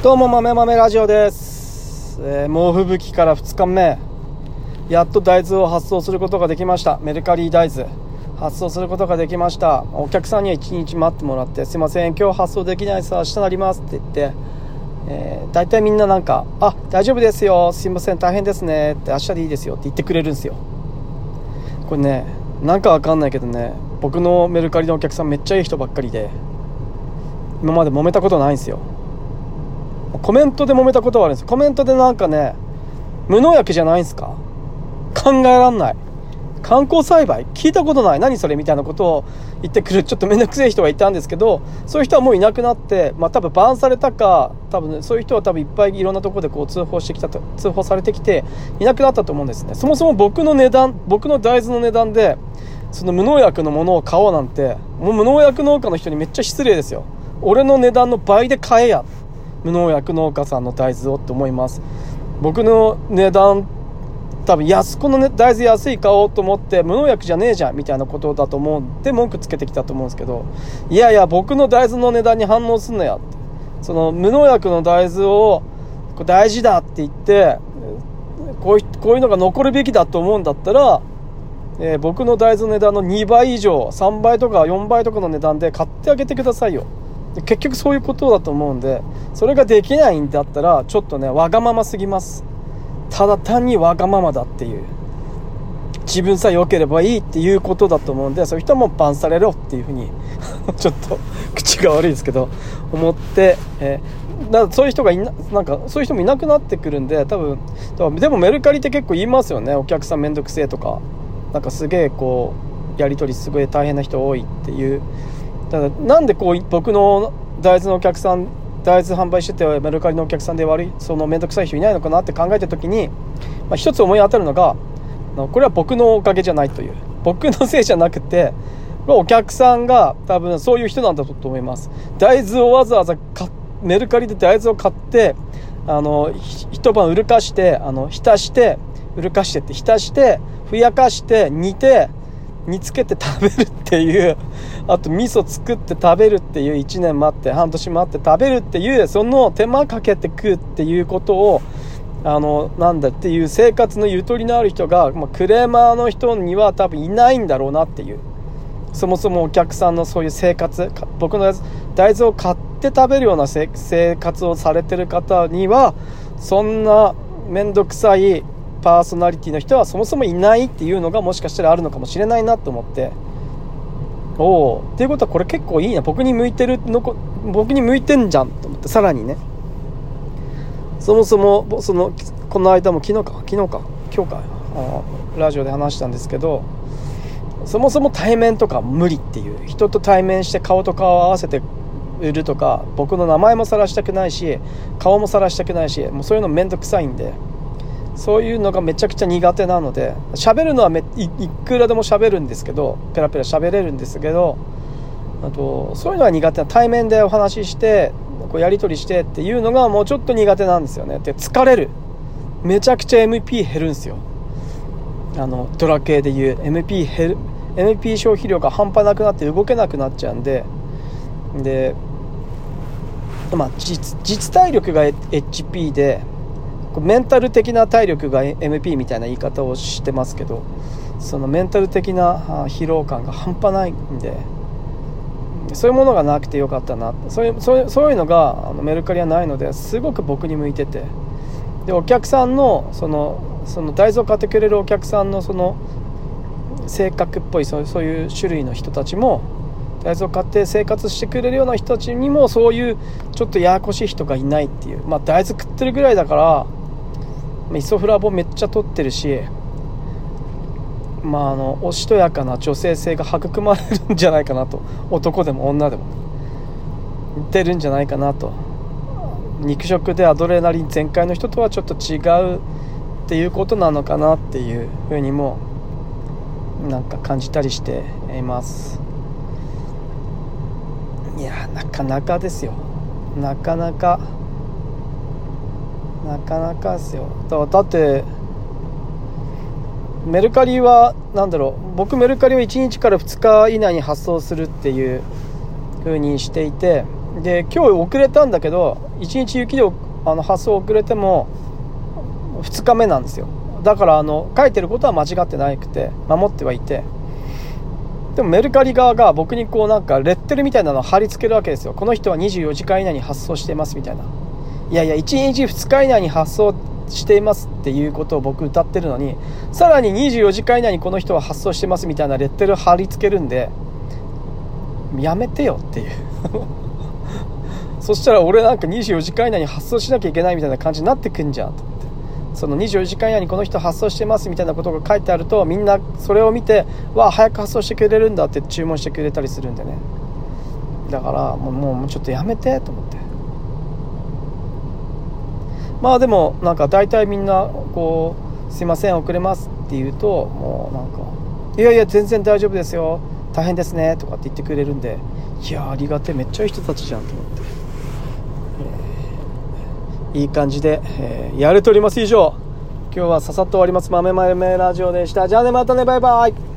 どうも豆豆ラジオです、えー猛吹雪から2日目。やっと大豆を発送することができました。メルカリ大豆。発送することができました。お客さんには1日待ってもらってすいません。今日発送できないです明日なりますって言って、えー、大体みんななんか「あ大丈夫ですよ。すいません。大変ですね」って「明日でいいですよ」って言ってくれるんですよ。これねなんかわかんないけどね僕のメルカリのお客さんめっちゃいい人ばっかりで今まで揉めたことないんですよ。コメントで揉めたことはあるんです。コメントでなんかね無農薬じゃないんですか？考えらんない。観光栽培？聞いたことない。何それみたいなことを言ってくるちょっと面倒くせえ人がいたんですけどそういう人はもういなくなってまあ多分バンされたか多分、ね、そういう人は多分いっぱいいろんなところでこう通報してきたと通報されてきていなくなったと思うんですね。そもそも僕の値段僕の大豆の値段でその無農薬のものを買おうなんてもう無農薬農家の人にめっちゃ失礼ですよ。俺の値段の倍で買えや。無農薬農家さんの大豆をって思います。僕の値段多分安この、ね、大豆安い買おうと思って無農薬じゃねえじゃんみたいなことだと思うんで文句つけてきたと思うんですけどいやいや僕の大豆の値段に反応すんなやって。その無農薬の大豆をこ大事だって言ってこういうこういうのが残るべきだと思うんだったら、えー僕の大豆の値段の2倍以上3倍とか4倍とかの値段で買ってあげてくださいよ。で結局そういうことだと思うんでそれができないんだったらちょっとねわがまますぎます。ただ単にわがままだっていう。自分さえ良ければいいっていうことだと思うんでそういう人もうバンされろっていうふうに ちょっと口が悪いですけど思って、えーだそういう人がいななんかそういう人もいなくなってくるんで多分でもメルカリって結構言いますよね。お客さんめんどくせえとか。なんかすげえこうやり取りすごい大変な人多いっていう。ただなんでこう僕の大豆のお客さん大豆販売しててメルカリのお客さんで悪いその面倒くさい人いないのかなって考えた時に、まあ、一つ思い当たるのがこれは僕のおかげじゃないという僕のせいじゃなくてお客さんが多分そういう人なんだと思います。大豆をわざわざメルカリで大豆を買ってあの一晩うるかしてあの浸してうるかしてって浸してふやかして煮て煮つけて食べるっていうあと味噌作って食べるっていう1年待って半年待って食べるっていうその手間かけて食うっていうことをあのなんだっていう生活のゆとりのある人が、まあ、クレーマーの人には多分いないんだろうなっていう。そもそもお客さんのそういう生活僕の大豆を買って食べるような生活をされてる方にはそんな面倒くさいパーソナリティの人はそもそもいないっていうのがもしかしたらあるのかもしれないなと思って。おおっていうことはこれ結構いいな僕に向いてるの僕に向いてんじゃんと思って。さらにね。そもそもそのこの間も昨日か昨日か。今日か。ラジオで話したんですけどそもそも対面とか無理っていう。人と対面して顔と顔を合わせて売るとか僕の名前も晒したくないし顔も晒したくないしもうそういうのめんどくさいんで。そういうのがめちゃくちゃ苦手なので喋るのはめいくらでも喋るんですけどペラペラ喋れるんですけどあとそういうのは苦手な対面でお話ししてこうやり取りしてっていうのがもうちょっと苦手なんですよね。で疲れる。めちゃくちゃ MP 減るんですよ。あのドラ系でいう MP 減る MP 消費量が半端なくなって動けなくなっちゃうんででまあ実実体力が HP でメンタル的な体力が MP みたいな言い方をしてますけどそのメンタル的な疲労感が半端ないんでそういうものがなくてよかったな。そういうそういうのがあのメルカリはないのですごく僕に向いてて。でお客さんのそのその大豆を買ってくれるお客さんのその性格っぽいそうそういう種類の人たちも大豆を買って生活してくれるような人たちにもそういうちょっとややこしい人がいないっていう。まあ大豆食ってるぐらいだからイソフラボめっちゃ取ってるしまああのおしとやかな女性性が育まれるんじゃないかなと。男でも女でも。出るんじゃないかなと。肉食でアドレナリン全開の人とはちょっと違うっていうことなのかなっていうふうにもなんか感じたりしています。いやなかなかですよ。なかなかなかなかですよ。だだってメルカリは何だろう。僕メルカリは1日から2日以内に発送するっていう風にしていてで今日遅れたんだけど1日雪であの発送遅れても2日目なんですよ。だからあの書いてることは間違ってなくて守ってはいて。でもメルカリ側が僕にこうなんかレッテルみたいなのを貼り付けるわけですよ。この人は24時間以内に発送していますみたいな。いやいや1日2日以内に発送していますっていうことを僕歌ってるのにさらに24時間以内にこの人は発送してますみたいなレッテル貼り付けるんでやめてよっていう。そしたら俺なんか24時間以内に発送しなきゃいけないみたいな感じになってくんじゃんと思って。その24時間以内にこの人発送してますみたいなことが書いてあるとみんなそれを見てわあ早く発送してくれるんだって注文してくれたりするんでね。だからもうもうちょっとやめてと思って。まあでもなんか大体みんなこう「すいません遅れます」って言うともうなんか「いやいや全然大丈夫ですよ大変ですね」とかって言ってくれるんでいやありがてえめっちゃいい人たちじゃんと思って、えー、いい感じで、えー、やれております以上。今日はささっと終わります。豆豆ラジオでした。じゃあねまたね。バイバイ。